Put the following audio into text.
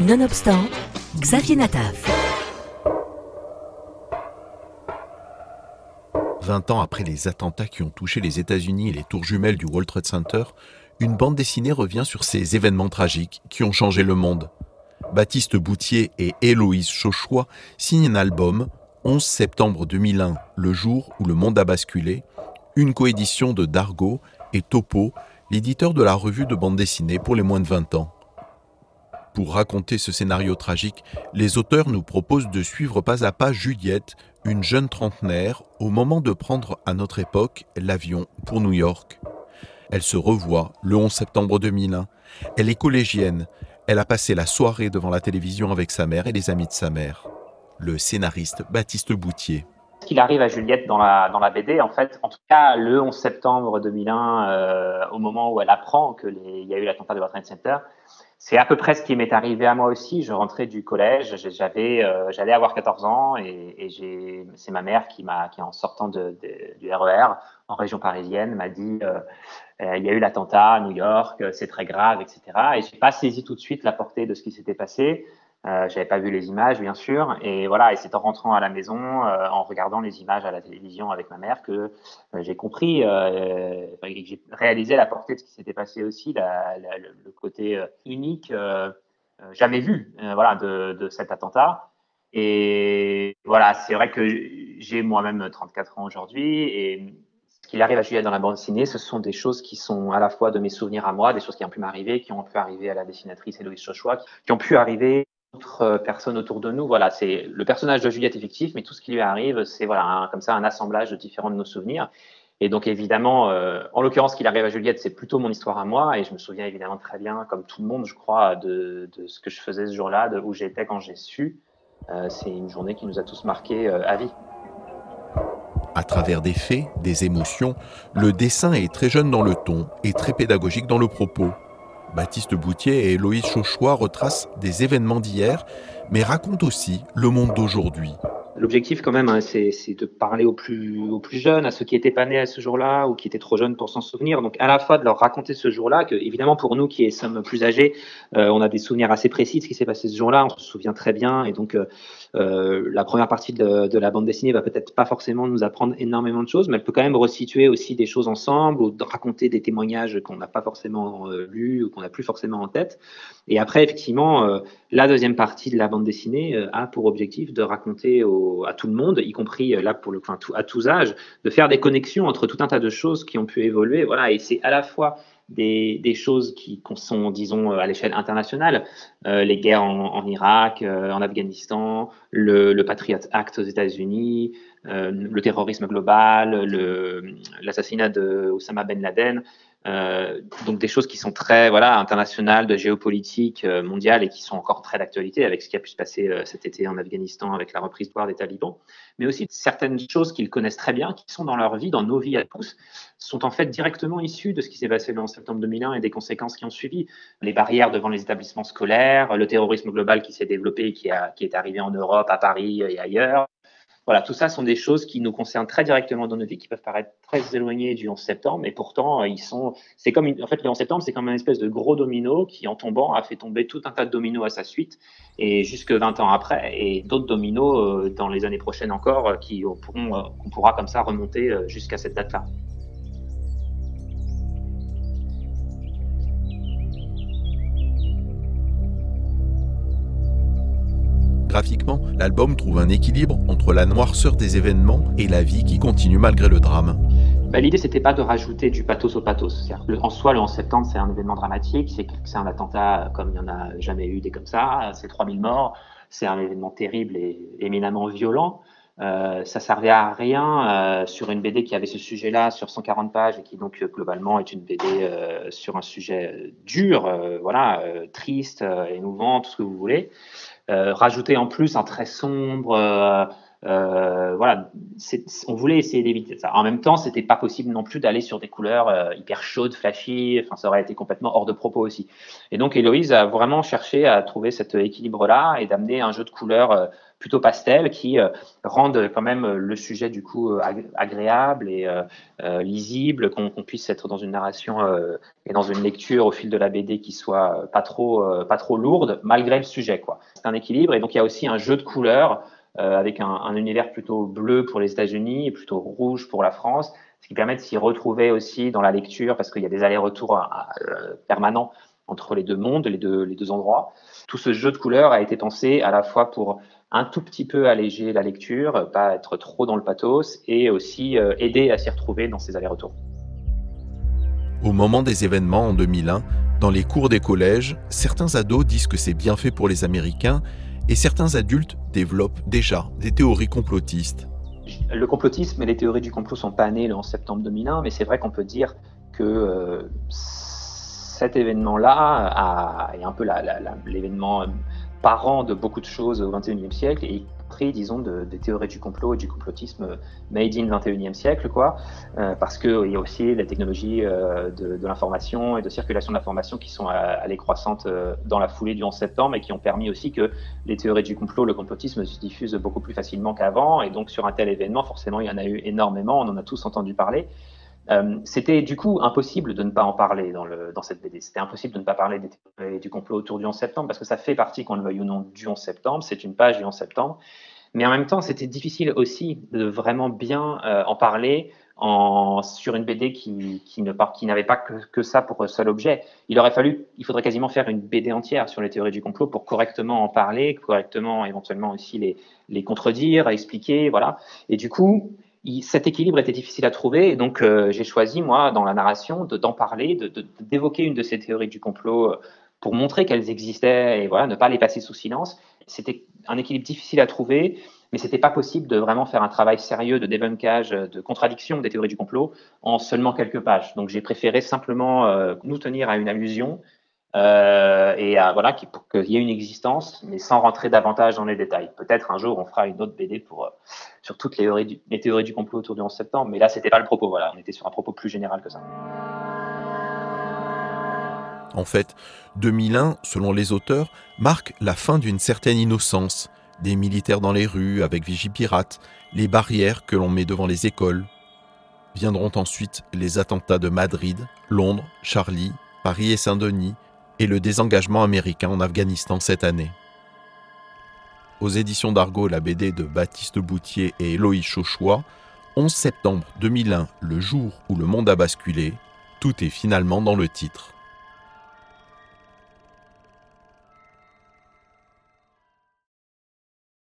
Nonobstant, Xavier Nataf. 20 ans après les attentats qui ont touché les États-Unis et les tours jumelles du World Trade Center, une bande dessinée revient sur ces événements tragiques qui ont changé le monde. Baptiste Boutier et Héloïse Chauchois signent un album 11 septembre 2001, le jour où le monde a basculé, une coédition de Dargo et Topo, l'éditeur de la revue de bande dessinée pour les moins de 20 ans. Pour raconter ce scénario tragique, les auteurs nous proposent de suivre pas à pas Juliette, une jeune trentenaire, au moment de prendre à notre époque l'avion pour New York. Elle se revoit le 11 septembre 2001. Elle est collégienne. Elle a passé la soirée devant la télévision avec sa mère et les amis de sa mère. Le scénariste Baptiste Boutier qu'il arrive à Juliette dans la, dans la BD, en fait, en tout cas le 11 septembre 2001, euh, au moment où elle apprend qu'il y a eu l'attentat de World Trade Center, c'est à peu près ce qui m'est arrivé à moi aussi. Je rentrais du collège, j'avais, euh, j'allais avoir 14 ans et, et c'est ma mère qui m'a, qui en sortant de, du RER e en région parisienne, m'a dit euh, il y a eu l'attentat à New York, c'est très grave, etc. Et j'ai pas saisi tout de suite la portée de ce qui s'était passé. Euh, j'avais pas vu les images, bien sûr, et voilà. Et c'est en rentrant à la maison, euh, en regardant les images à la télévision avec ma mère, que euh, j'ai compris, euh, j'ai réalisé la portée de ce qui s'était passé aussi, la, la, le côté euh, unique, jamais vu, voilà, de, de, cet attentat. Et voilà, c'est vrai que j'ai moi-même 34 ans aujourd'hui, et ce qu'il arrive à Juliette dans la bande dessinée, ce sont des choses qui sont à la fois de mes souvenirs à moi, des choses qui ont pu m'arriver, qui ont pu arriver à la dessinatrice Héloïse Chochois, qui ont pu arriver personnes autour de nous. Voilà, c'est le personnage de Juliette effectif, mais tout ce qui lui arrive, c'est voilà, comme ça un assemblage de différents de nos souvenirs. Et donc évidemment, euh, en l'occurrence, ce qui arrive à Juliette, c'est plutôt mon histoire à moi, et je me souviens évidemment très bien, comme tout le monde, je crois, de, ce que je faisais ce jour-là, de où j'étais quand j'ai su. Euh, c'est une journée qui nous a tous marqués euh, à vie. À travers des faits, des émotions, le dessin est très jeune dans le ton et très pédagogique dans le propos. Baptiste Boutier et Loïs Chauchois retracent des événements d'hier, mais racontent aussi le monde d'aujourd'hui. L'objectif, quand même, hein, c'est de parler aux plus, aux jeunes, à ceux qui étaient pas nés à ce jour-là ou qui étaient trop jeunes pour s'en souvenir. Donc, à la fois de leur raconter ce jour-là, que évidemment pour nous qui sommes plus âgés, euh, on a des souvenirs assez précis de ce qui s'est passé ce jour-là. On se souvient très bien, et donc euh, euh, la première partie de, de, la bande dessinée va peut-être pas forcément nous apprendre énormément de choses, mais elle peut quand même resituer aussi des choses ensemble ou raconter des témoignages qu'on n'a pas forcément lus ou qu'on n'a plus forcément en tête. Et après, effectivement, la deuxième partie de la bande dessinée a pour objectif de raconter à tout le monde, y compris là pour le, enfin, tout, à tous âges, de faire des connexions entre tout un tas de choses qui ont pu évoluer. Voilà, et c'est à la fois des, choses qui sont, disons, à l'échelle internationale, euh, les guerres en, Irak, euh, en Afghanistan, le, Patriot Act aux États-Unis, euh, le terrorisme global, l'assassinat de Osama Ben Laden. Euh, donc des choses qui sont très voilà internationales, de géopolitique euh, mondiale et qui sont encore très d'actualité avec ce qui a pu se passer euh, cet été en Afghanistan avec la reprise de pouvoir des talibans, mais aussi certaines choses qu'ils connaissent très bien, qui sont dans leur vie, dans nos vies à tous, sont en fait directement issues de ce qui s'est passé le 11 septembre 2001 et des conséquences qui ont suivi. Les barrières devant les établissements scolaires, le terrorisme global qui s'est développé et qui, est arrivé en Europe, à Paris et ailleurs, voilà, tout ça sont des choses qui nous concernent très directement dans nos vies, qui peuvent paraître très éloignées du 11 septembre, mais pourtant, euh, ils sont, c'est comme, en fait, le 11 septembre, c'est comme une espèce de gros domino qui, en tombant, a fait tomber tout un tas de dominos à sa suite, et jusque 20 ans après, et d'autres dominos euh, dans les années prochaines encore, euh, qui qu'on pourra comme ça remonter jusqu'à cette date-là. Graphiquement, l'album trouve un équilibre entre la noirceur des événements et la vie qui continue malgré le drame. Bah, L'idée, c'était pas de rajouter du pathos au pathos. En soi, le 11 septembre, c'est un événement dramatique, c'est un attentat comme il n'y en a jamais eu des comme ça, c'est 3000 morts, c'est un événement terrible et éminemment violent. Euh, ça servait à rien euh, sur une BD qui avait ce sujet-là sur 140 pages et qui donc globalement est une BD euh, sur un sujet dur, euh, voilà, euh, triste, émouvant, tout ce que vous voulez. Euh, rajouter en plus un très sombre, euh, voilà, on voulait essayer d'éviter ça. En même temps, c'était pas possible non plus d'aller sur des couleurs euh, hyper chaudes, flashy. Enfin, ça aurait été complètement hors de propos aussi. Et donc, Héloïse a vraiment cherché à trouver cet équilibre-là et d'amener un jeu de couleurs euh, plutôt pastel qui rendent quand même le sujet du coup agréable et lisible, qu'on puisse être dans une narration et dans une lecture au fil de la BD qui soit pas trop pas trop lourde malgré le sujet quoi. C'est un équilibre et donc il y a aussi un jeu de couleurs avec un, un, univers plutôt bleu pour les États-Unis et plutôt rouge pour la France, ce qui permet de s'y retrouver aussi dans la lecture parce qu'il y a des allers-retours euh, permanents entre les deux mondes, les deux, les deux endroits. Tout ce jeu de couleurs a été pensé à la fois pour un tout petit peu alléger la lecture, pas être trop dans le pathos, et aussi euh, aider à s'y retrouver dans ces allers-retours. Au moment des événements en 2001, dans les cours des collèges, certains ados disent que c'est bien fait pour les Américains et certains adultes développent déjà des théories complotistes. Le complotisme et les théories du complot sont pas nées 11 septembre 2001, mais c'est vrai qu'on peut dire que euh, cet événement-là est un peu l'événement parent de beaucoup de choses au XXIe siècle, disons, des théories du complot et du complotisme made in 21e siècle, quoi, euh, parce qu'il y a aussi la technologie euh, de, l'information et de circulation de l'information qui sont allées croissantes euh, dans la foulée du 11 septembre et qui ont permis aussi que les théories du complot, le complotisme se diffusent beaucoup plus facilement qu'avant. Et donc, sur un tel événement, forcément, il y en a eu énormément, on en a tous entendu parler. Euh, c'était du coup impossible de ne pas en parler dans, cette BD. C'était impossible de ne pas parler des du complot autour du 11 septembre parce que ça fait partie, qu'on le veuille ou non, du 11 septembre. C'est une page du 11 septembre. Mais en même temps, c'était difficile aussi de vraiment bien euh, en parler sur une BD qui, n'avait pas que, que, ça pour seul objet. Il aurait fallu, il faudrait quasiment faire une BD entière sur les théories du complot pour correctement en parler, correctement éventuellement aussi les, les contredire, expliquer, voilà. Et du coup, cet équilibre était difficile à trouver, et donc euh, j'ai choisi, moi, dans la narration, d'en parler, d'évoquer une de ces théories du complot euh, pour montrer qu'elles existaient et voilà, ne pas les passer sous silence. C'était un équilibre difficile à trouver, mais c'était pas possible de vraiment faire un travail sérieux de débunkage, de contradiction des théories du complot en seulement quelques pages. Donc j'ai préféré simplement euh, nous tenir à une allusion euh, et voilà, pour qu'il y ait une existence, mais sans rentrer davantage dans les détails. Peut-être un jour on fera une autre BD pour, euh, sur toutes les théories, du, les théories complot autour du 11 septembre, mais là c'était pas le propos, voilà, on était sur un propos plus général que ça. En fait, 2001, selon les auteurs, marque la fin d'une certaine innocence, des militaires dans les rues avec vigipirates, les barrières que l'on met devant les écoles. Viendront ensuite les attentats de Madrid, Londres, Charlie, Paris et Saint-Denis, et le désengagement américain en Afghanistan cette année. Aux éditions d'Argo, la BD de Baptiste Boutier et Eloïse Chauchois, 11 septembre 2001, le jour où le monde a basculé, tout est finalement dans le titre.